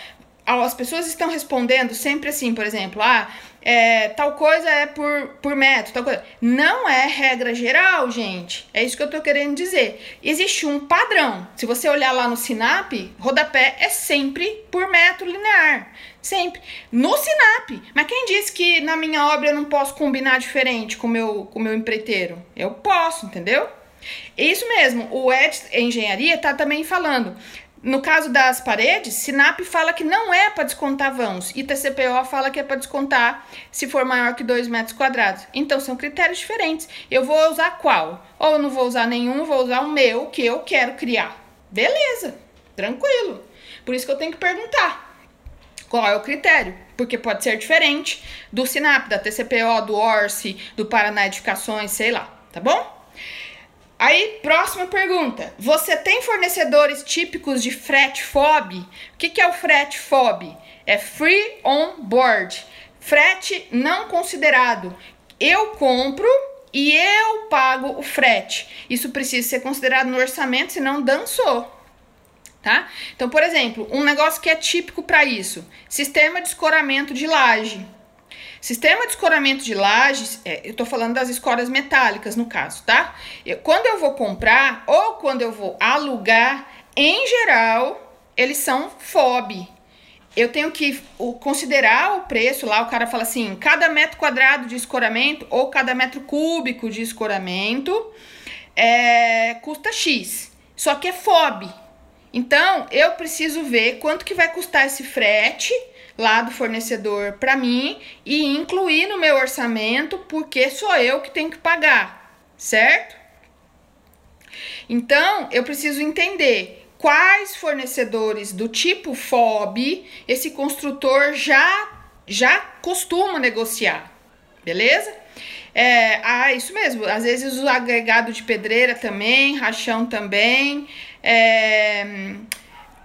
S1: As pessoas estão respondendo sempre assim, por exemplo, ah, é, tal coisa é por, por metro, tal coisa. Não é regra geral, gente. É isso que eu tô querendo dizer. Existe um padrão. Se você olhar lá no Sinap, rodapé é sempre por metro linear. Sempre. No Sinap. Mas quem disse que na minha obra eu não posso combinar diferente com meu, o com meu empreiteiro? Eu posso, entendeu? Isso mesmo. O Ed Engenharia tá também falando. No caso das paredes, Sinap fala que não é para descontar vãos e TCPO fala que é para descontar se for maior que 2 metros quadrados. Então são critérios diferentes. Eu vou usar qual? Ou eu não vou usar nenhum, vou usar o meu que eu quero criar. Beleza, tranquilo. Por isso que eu tenho que perguntar qual é o critério, porque pode ser diferente do Sinap, da TCPO, do ORCE, do Paraná Edificações, sei lá, tá bom? Aí, próxima pergunta. Você tem fornecedores típicos de frete FOB? O que, que é o frete FOB? É Free On Board. Frete não considerado. Eu compro e eu pago o frete. Isso precisa ser considerado no orçamento, senão dançou. Tá? Então, por exemplo, um negócio que é típico para isso: sistema de escoramento de laje. Sistema de escoramento de lajes, é, eu tô falando das escoras metálicas no caso, tá? Eu, quando eu vou comprar ou quando eu vou alugar, em geral, eles são FOB. Eu tenho que considerar o preço lá, o cara fala assim, cada metro quadrado de escoramento ou cada metro cúbico de escoramento é, custa X. Só que é FOB. Então, eu preciso ver quanto que vai custar esse frete lá do fornecedor para mim e incluir no meu orçamento, porque sou eu que tenho que pagar, certo? Então, eu preciso entender quais fornecedores do tipo FOB esse construtor já já costuma negociar, beleza? É, ah, isso mesmo. Às vezes o agregado de pedreira também, rachão também. É,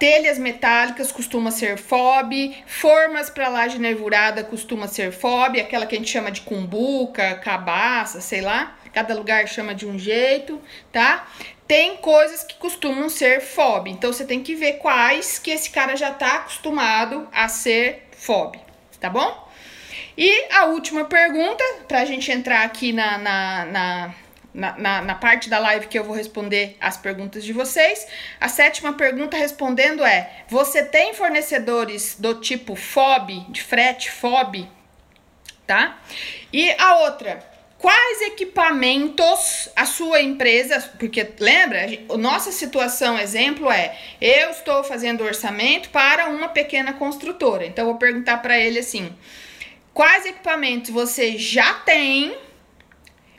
S1: Telhas metálicas costuma ser FOB, formas para laje nervurada costuma ser FOB, aquela que a gente chama de cumbuca, cabaça, sei lá, cada lugar chama de um jeito, tá? Tem coisas que costumam ser FOB, então você tem que ver quais que esse cara já está acostumado a ser FOB, tá bom? E a última pergunta, para a gente entrar aqui na, na, na na, na, na, parte da live que eu vou responder as perguntas de vocês. A sétima pergunta respondendo é: você tem fornecedores do tipo FOB, de frete FOB, tá? E a outra, quais equipamentos a sua empresa, porque lembra, a nossa situação exemplo é: eu estou fazendo orçamento para uma pequena construtora. Então eu vou perguntar para ele assim: quais equipamentos você já tem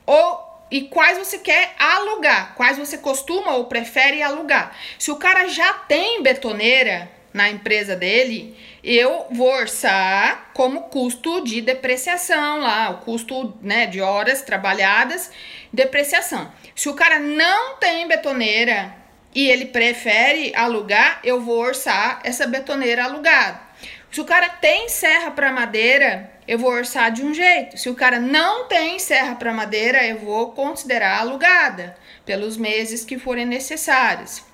S1: ou e quais você quer alugar, quais você costuma ou prefere alugar. Se o cara já tem betoneira na empresa dele, eu vou orçar como custo de depreciação lá, o custo né, de horas trabalhadas, depreciação. Se o cara não tem betoneira e ele prefere alugar, eu vou orçar essa betoneira alugada. Se o cara tem serra para madeira, eu vou orçar de um jeito. Se o cara não tem serra para madeira, eu vou considerar alugada pelos meses que forem necessários.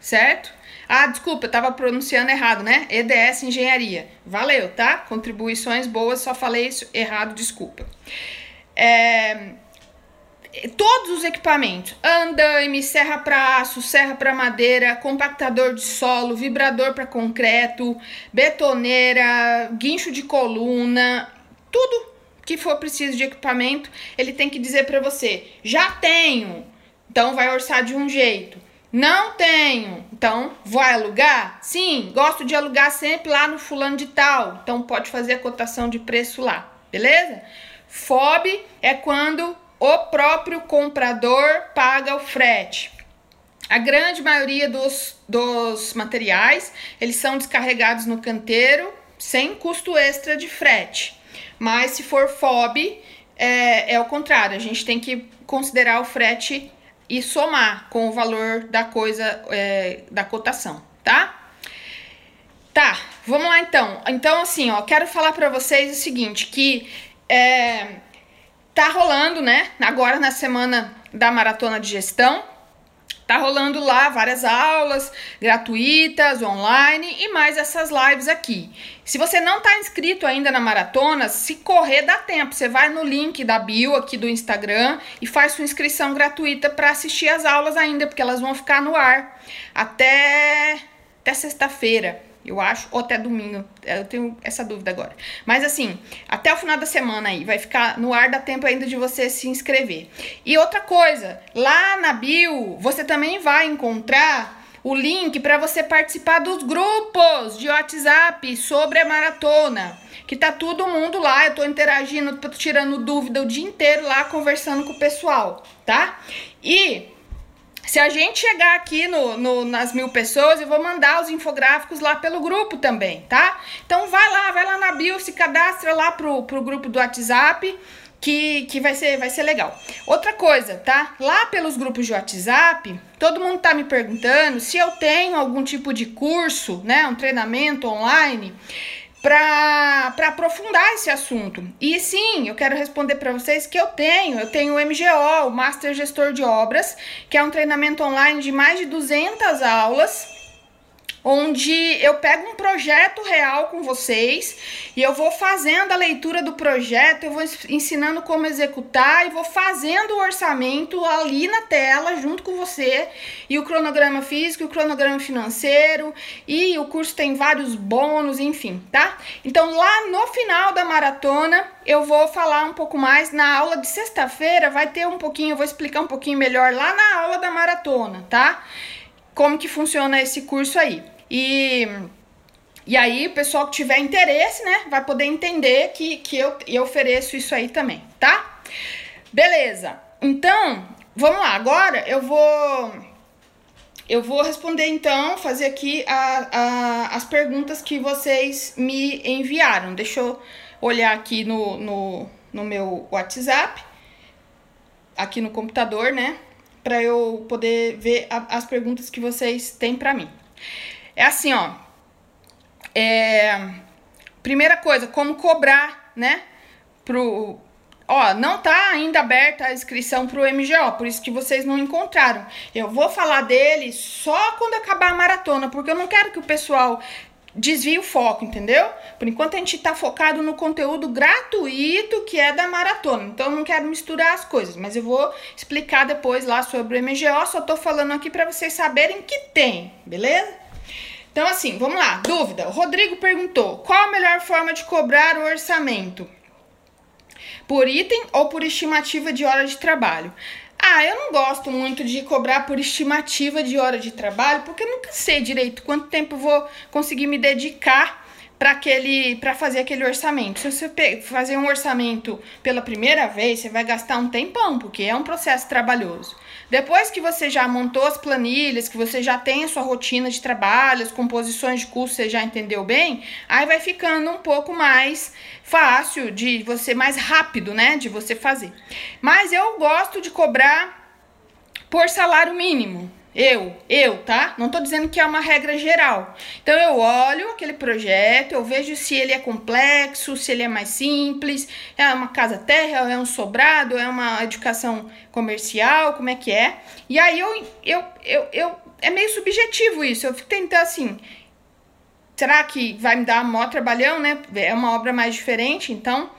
S1: Certo? Ah, desculpa, eu estava pronunciando errado, né? EDS Engenharia. Valeu, tá? Contribuições boas, só falei isso errado, desculpa. É, todos os equipamentos: andaime, serra para aço, serra para madeira, compactador de solo, vibrador para concreto, betoneira, guincho de coluna, tudo que for preciso de equipamento, ele tem que dizer para você: já tenho, então vai orçar de um jeito. Não tenho, então vai alugar? Sim, gosto de alugar sempre lá no fulano de tal, então pode fazer a cotação de preço lá, beleza? FOB é quando o próprio comprador paga o frete. A grande maioria dos, dos materiais, eles são descarregados no canteiro sem custo extra de frete. Mas se for FOB, é, é o contrário, a gente tem que considerar o frete e somar com o valor da coisa, é, da cotação, tá? Tá, vamos lá então. Então, assim, ó, quero falar para vocês o seguinte, que é, tá rolando, né, agora na semana da Maratona de Gestão, Tá rolando lá várias aulas gratuitas, online e mais essas lives aqui. Se você não tá inscrito ainda na maratona, se correr dá tempo. Você vai no link da bio aqui do Instagram e faz sua inscrição gratuita para assistir as aulas ainda, porque elas vão ficar no ar até até sexta-feira eu acho, ou até domingo. Eu tenho essa dúvida agora. Mas assim, até o final da semana aí, vai ficar no ar, dá tempo ainda de você se inscrever. E outra coisa, lá na bio, você também vai encontrar o link para você participar dos grupos de WhatsApp sobre a maratona. Que tá todo mundo lá, eu tô interagindo, tô tirando dúvida o dia inteiro lá, conversando com o pessoal, tá? E se a gente chegar aqui no, no, nas mil pessoas, eu vou mandar os infográficos lá pelo grupo também, tá? Então vai lá, vai lá na bio, se cadastra lá pro, pro grupo do WhatsApp, que, que vai, ser, vai ser legal. Outra coisa, tá? Lá pelos grupos de WhatsApp, todo mundo tá me perguntando se eu tenho algum tipo de curso, né? Um treinamento online para aprofundar esse assunto. E sim, eu quero responder para vocês que eu tenho. Eu tenho o MGO, o Master Gestor de Obras, que é um treinamento online de mais de 200 aulas onde eu pego um projeto real com vocês e eu vou fazendo a leitura do projeto, eu vou ensinando como executar e vou fazendo o orçamento ali na tela junto com você e o cronograma físico, o cronograma financeiro e o curso tem vários bônus, enfim, tá? Então lá no final da maratona eu vou falar um pouco mais na aula de sexta-feira, vai ter um pouquinho, eu vou explicar um pouquinho melhor lá na aula da maratona, tá? Como que funciona esse curso aí. E, e aí, o pessoal que tiver interesse, né, vai poder entender que, que eu, eu ofereço isso aí também, tá? Beleza. Então, vamos lá. Agora eu vou eu vou responder então, fazer aqui a, a, as perguntas que vocês me enviaram. Deixa eu olhar aqui no, no, no meu WhatsApp, aqui no computador, né? Para eu poder ver a, as perguntas que vocês têm para mim. É assim, ó. É, primeira coisa, como cobrar, né? Pro, ó, não tá ainda aberta a inscrição pro MGO, por isso que vocês não encontraram. Eu vou falar dele só quando acabar a maratona, porque eu não quero que o pessoal desvie o foco, entendeu? Por enquanto a gente tá focado no conteúdo gratuito que é da maratona. Então eu não quero misturar as coisas, mas eu vou explicar depois lá sobre o MGO, só tô falando aqui para vocês saberem que tem, beleza? Então, assim, vamos lá. Dúvida. O Rodrigo perguntou: qual a melhor forma de cobrar o orçamento? Por item ou por estimativa de hora de trabalho? Ah, eu não gosto muito de cobrar por estimativa de hora de trabalho, porque eu nunca sei direito quanto tempo vou conseguir me dedicar para aquele para fazer aquele orçamento. Se você fazer um orçamento pela primeira vez, você vai gastar um tempão, porque é um processo trabalhoso. Depois que você já montou as planilhas, que você já tem a sua rotina de trabalho, as composições de curso, você já entendeu bem, aí vai ficando um pouco mais fácil de você, mais rápido, né, de você fazer. Mas eu gosto de cobrar por salário mínimo. Eu, eu, tá? Não tô dizendo que é uma regra geral. Então eu olho aquele projeto, eu vejo se ele é complexo, se ele é mais simples, é uma casa terra, é um sobrado, é uma educação comercial, como é que é? E aí eu, eu, eu, eu é meio subjetivo isso. Eu fico tentando assim, será que vai me dar maior trabalhão, né? É uma obra mais diferente, então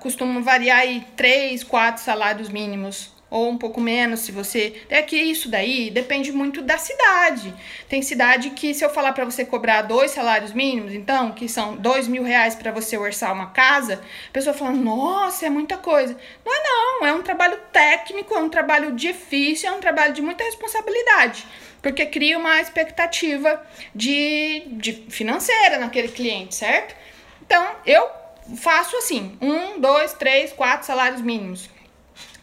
S1: costumo variar aí três, quatro salários mínimos ou um pouco menos se você. É que isso daí depende muito da cidade. Tem cidade que, se eu falar para você cobrar dois salários mínimos, então, que são dois mil reais para você orçar uma casa, a pessoa fala, nossa, é muita coisa. Não é não, é um trabalho técnico, é um trabalho difícil, é um trabalho de muita responsabilidade. Porque cria uma expectativa de, de financeira naquele cliente, certo? Então, eu faço assim: um, dois, três, quatro salários mínimos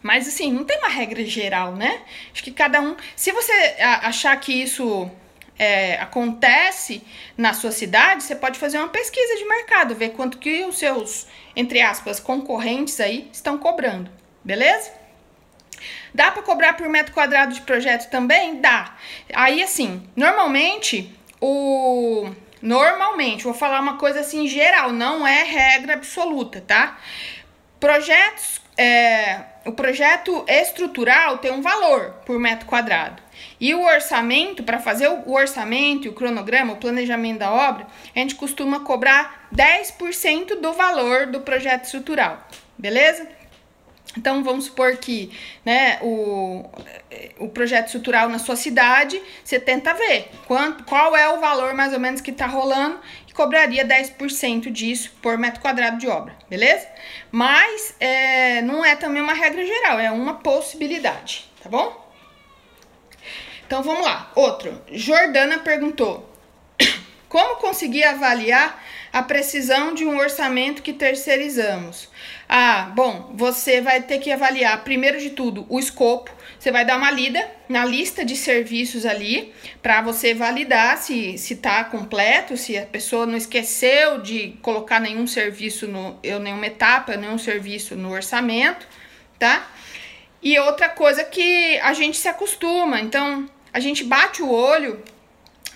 S1: mas assim, não tem uma regra geral, né? Acho que cada um. Se você achar que isso é, acontece na sua cidade, você pode fazer uma pesquisa de mercado, ver quanto que os seus, entre aspas, concorrentes aí estão cobrando, beleza? Dá para cobrar por metro quadrado de projeto também? Dá. Aí, assim, normalmente, o. Normalmente, vou falar uma coisa assim geral, não é regra absoluta, tá? Projetos é, o projeto estrutural tem um valor por metro quadrado. E o orçamento, para fazer o orçamento e o cronograma, o planejamento da obra, a gente costuma cobrar 10% do valor do projeto estrutural. Beleza? Então vamos supor que né, o, o projeto estrutural na sua cidade, você tenta ver quanto, qual é o valor mais ou menos que está rolando cobraria 10% disso por metro quadrado de obra, beleza? Mas é, não é também uma regra geral, é uma possibilidade, tá bom? Então vamos lá. Outro, Jordana perguntou: Como conseguir avaliar a precisão de um orçamento que terceirizamos? Ah, bom, você vai ter que avaliar, primeiro de tudo, o escopo. Você vai dar uma lida na lista de serviços ali para você validar se está completo, se a pessoa não esqueceu de colocar nenhum serviço no, nenhuma etapa, nenhum serviço no orçamento, tá? E outra coisa que a gente se acostuma, então a gente bate o olho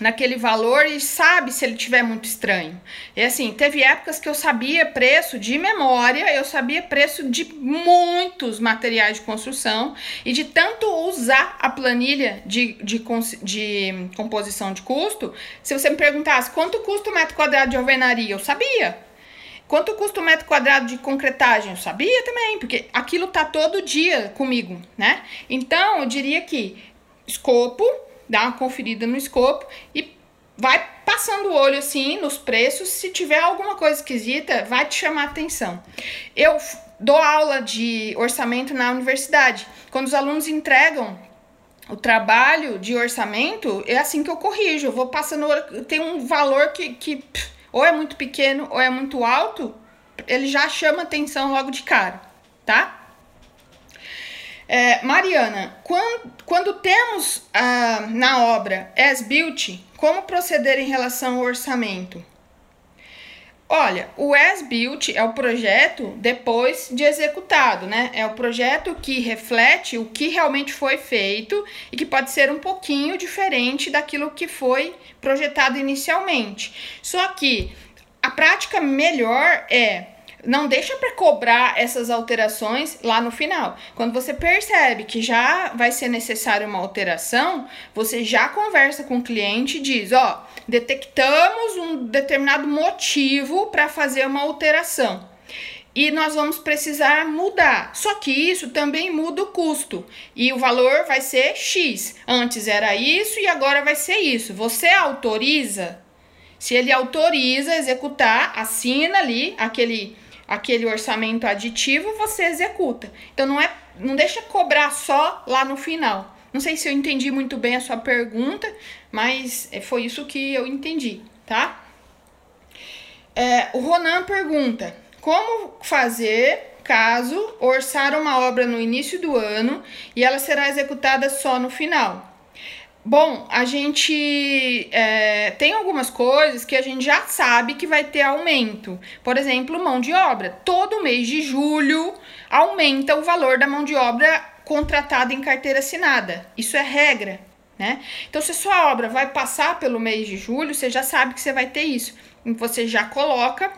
S1: naquele valor e sabe se ele tiver muito estranho. E assim, teve épocas que eu sabia preço de memória, eu sabia preço de muitos materiais de construção e de tanto usar a planilha de, de, de composição de custo, se você me perguntasse quanto custa o metro quadrado de alvenaria, eu sabia. Quanto custa o metro quadrado de concretagem? Eu sabia também, porque aquilo tá todo dia comigo, né? Então, eu diria que escopo, dá uma conferida no escopo e vai passando o olho assim nos preços. Se tiver alguma coisa esquisita, vai te chamar a atenção. Eu dou aula de orçamento na universidade. Quando os alunos entregam o trabalho de orçamento, é assim que eu corrijo. Eu vou passando, tem um valor que, que ou é muito pequeno ou é muito alto, ele já chama atenção logo de cara, tá? É, Mariana, quando, quando temos ah, na obra as built, como proceder em relação ao orçamento? Olha, o as-built é o projeto depois de executado, né? É o projeto que reflete o que realmente foi feito e que pode ser um pouquinho diferente daquilo que foi projetado inicialmente. Só que a prática melhor é não deixa para cobrar essas alterações lá no final. Quando você percebe que já vai ser necessária uma alteração, você já conversa com o cliente e diz: ó, detectamos um determinado motivo para fazer uma alteração. E nós vamos precisar mudar. Só que isso também muda o custo. E o valor vai ser X. Antes era isso e agora vai ser isso. Você autoriza? Se ele autoriza executar, assina ali aquele aquele orçamento aditivo, você executa. Então não é, não deixa cobrar só lá no final. Não sei se eu entendi muito bem a sua pergunta, mas é, foi isso que eu entendi, tá? É, o Ronan pergunta: como fazer caso orçar uma obra no início do ano e ela será executada só no final? Bom, a gente é, tem algumas coisas que a gente já sabe que vai ter aumento. Por exemplo, mão de obra. Todo mês de julho aumenta o valor da mão de obra contratada em carteira assinada. Isso é regra, né? Então, se a sua obra vai passar pelo mês de julho, você já sabe que você vai ter isso. Você já coloca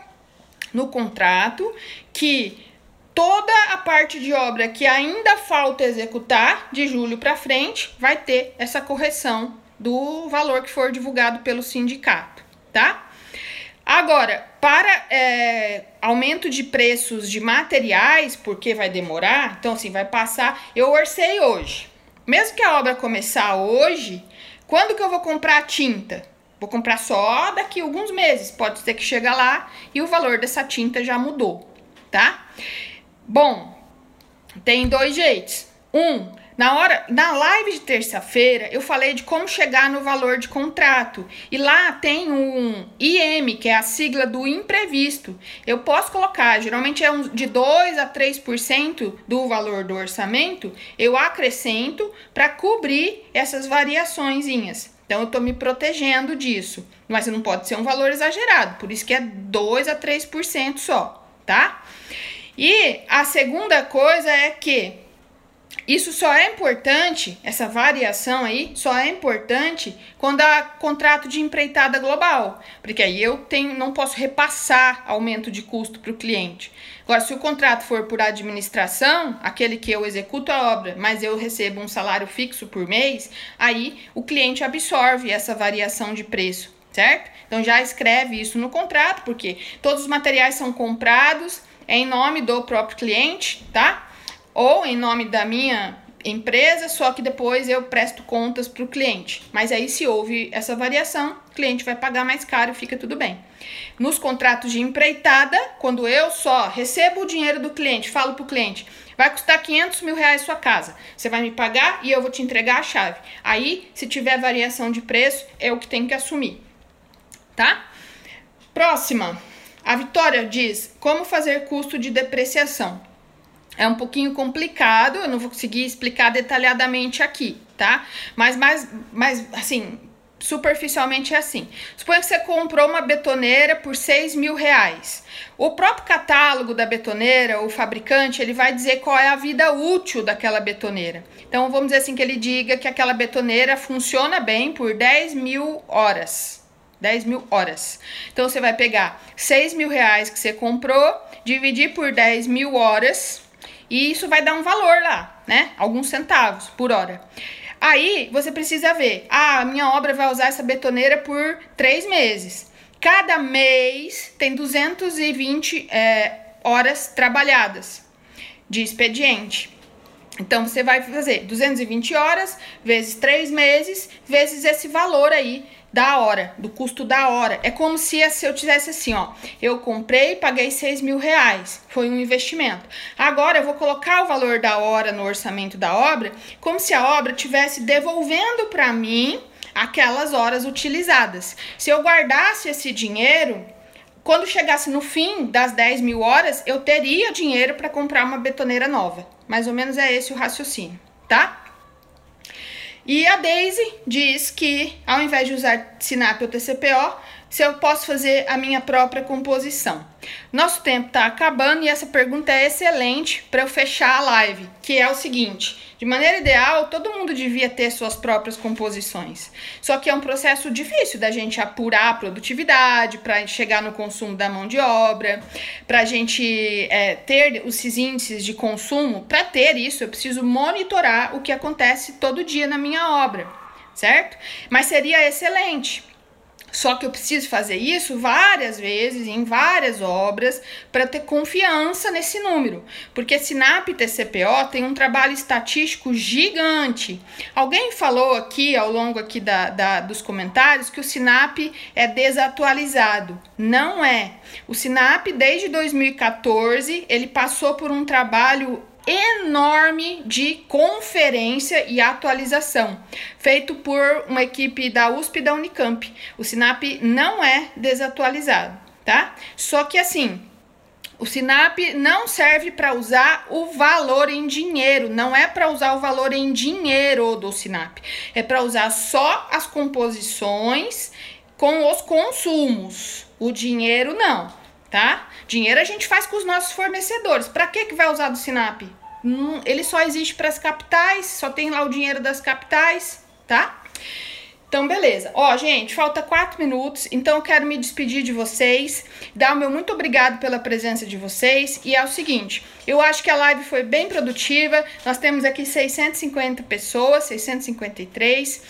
S1: no contrato que toda a parte de obra que ainda falta executar, de julho para frente, vai ter essa correção do valor que for divulgado pelo sindicato, tá? Agora, para é, aumento de preços de materiais, porque vai demorar, então assim, vai passar. Eu orcei hoje. Mesmo que a obra começar hoje, quando que eu vou comprar tinta? Vou comprar só daqui a alguns meses. Pode ser que chega lá e o valor dessa tinta já mudou, tá? Bom, tem dois jeitos. Um, na hora, na live de terça-feira, eu falei de como chegar no valor de contrato. E lá tem um IM, que é a sigla do imprevisto. Eu posso colocar, geralmente é um, de 2 a 3% do valor do orçamento, eu acrescento para cobrir essas variaçõeszinhas. Então eu estou me protegendo disso. Mas não pode ser um valor exagerado, por isso que é 2 a 3% só, tá? E a segunda coisa é que isso só é importante, essa variação aí, só é importante quando há contrato de empreitada global, porque aí eu tenho, não posso repassar aumento de custo para o cliente. Agora, se o contrato for por administração, aquele que eu executo a obra, mas eu recebo um salário fixo por mês, aí o cliente absorve essa variação de preço, certo? Então já escreve isso no contrato, porque todos os materiais são comprados em nome do próprio cliente, tá? ou em nome da minha empresa, só que depois eu presto contas para o cliente. Mas aí, se houve essa variação, o cliente vai pagar mais caro fica tudo bem. Nos contratos de empreitada, quando eu só recebo o dinheiro do cliente, falo para o cliente, vai custar 500 mil reais sua casa, você vai me pagar e eu vou te entregar a chave. Aí, se tiver variação de preço, é o que tem que assumir, tá? Próxima. A Vitória diz: como fazer custo de depreciação? É um pouquinho complicado, eu não vou conseguir explicar detalhadamente aqui, tá? Mas, mais, mais assim, superficialmente é assim. Suponha que você comprou uma betoneira por 6 mil reais. O próprio catálogo da betoneira, o fabricante, ele vai dizer qual é a vida útil daquela betoneira. Então, vamos dizer assim que ele diga que aquela betoneira funciona bem por 10 mil horas. 10 mil horas. Então, você vai pegar 6 mil reais que você comprou, dividir por 10 mil horas, e isso vai dar um valor lá, né? Alguns centavos por hora. Aí você precisa ver, ah, a minha obra vai usar essa betoneira por três meses. Cada mês tem 220 é, horas trabalhadas de expediente. Então você vai fazer 220 horas vezes três meses vezes esse valor aí da hora, do custo da hora. É como se, eu tivesse assim, ó, eu comprei, paguei 6 mil reais, foi um investimento. Agora eu vou colocar o valor da hora no orçamento da obra, como se a obra tivesse devolvendo para mim aquelas horas utilizadas. Se eu guardasse esse dinheiro, quando chegasse no fim das 10 mil horas, eu teria dinheiro para comprar uma betoneira nova. Mais ou menos é esse o raciocínio, tá? E a Daisy diz que, ao invés de usar Sinap ou TCPO, se eu posso fazer a minha própria composição. Nosso tempo está acabando e essa pergunta é excelente para eu fechar a live, que é o seguinte: de maneira ideal, todo mundo devia ter suas próprias composições. Só que é um processo difícil da gente apurar a produtividade, para chegar no consumo da mão de obra, para a gente é, ter esses índices de consumo. Para ter isso, eu preciso monitorar o que acontece todo dia na minha obra, certo? Mas seria excelente só que eu preciso fazer isso várias vezes, em várias obras, para ter confiança nesse número. Porque Sinap e TCPO tem um trabalho estatístico gigante. Alguém falou aqui, ao longo aqui da, da, dos comentários, que o Sinap é desatualizado. Não é. O Sinap, desde 2014, ele passou por um trabalho enorme de conferência e atualização, feito por uma equipe da USP da Unicamp. O Sinap não é desatualizado, tá? Só que assim, o Sinap não serve para usar o valor em dinheiro, não é para usar o valor em dinheiro do Sinap, é para usar só as composições com os consumos. O dinheiro não tá? Dinheiro a gente faz com os nossos fornecedores. Para que que vai usar do Sinap? Hum, ele só existe para as capitais, só tem lá o dinheiro das capitais, tá? Então, beleza. Ó, gente, falta quatro minutos, então eu quero me despedir de vocês, dar o meu muito obrigado pela presença de vocês. E é o seguinte, eu acho que a live foi bem produtiva, nós temos aqui 650 pessoas, 653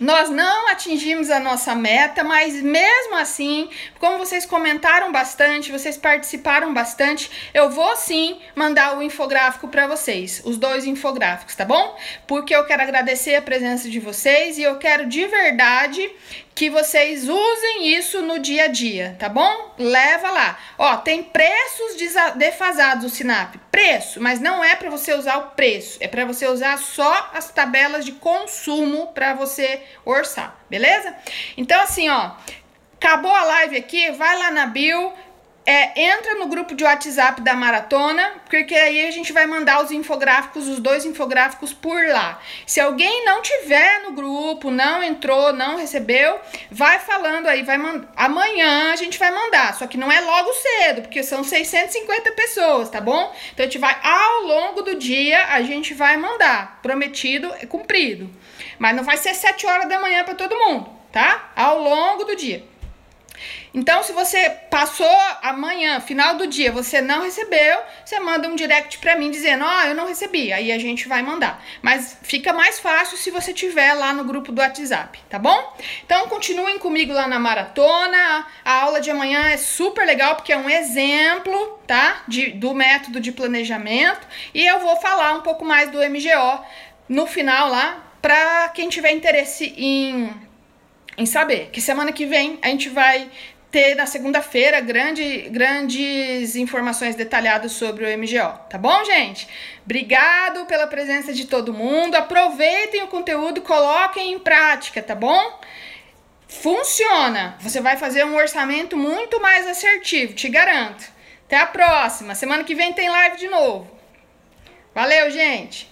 S1: nós não atingimos a nossa meta, mas mesmo assim, como vocês comentaram bastante, vocês participaram bastante, eu vou sim mandar o infográfico para vocês, os dois infográficos, tá bom? Porque eu quero agradecer a presença de vocês e eu quero de verdade que vocês usem isso no dia a dia, tá bom? Leva lá. Ó, tem preços defasados o Sinap. Preço, mas não é para você usar o preço, é para você usar só as tabelas de consumo para você orçar, beleza? Então assim, ó, acabou a live aqui, vai lá na bio, é, entra no grupo de WhatsApp da maratona, porque aí a gente vai mandar os infográficos, os dois infográficos por lá. Se alguém não tiver no grupo, não entrou, não recebeu, vai falando aí, vai amanhã a gente vai mandar, só que não é logo cedo, porque são 650 pessoas, tá bom? Então a gente vai ao longo do dia, a gente vai mandar. Prometido é cumprido. Mas não vai ser 7 horas da manhã para todo mundo, tá? Ao longo do dia. Então, se você passou amanhã, final do dia, você não recebeu, você manda um direct para mim dizendo: "Ó, oh, eu não recebi". Aí a gente vai mandar. Mas fica mais fácil se você tiver lá no grupo do WhatsApp, tá bom? Então, continuem comigo lá na maratona. A aula de amanhã é super legal porque é um exemplo, tá? De, do método de planejamento e eu vou falar um pouco mais do MGO no final lá para quem tiver interesse em em saber que semana que vem a gente vai ter na segunda-feira grande, grandes informações detalhadas sobre o MGO, tá bom, gente? Obrigado pela presença de todo mundo. Aproveitem o conteúdo, coloquem em prática, tá bom? Funciona. Você vai fazer um orçamento muito mais assertivo, te garanto. Até a próxima. Semana que vem tem live de novo. Valeu, gente.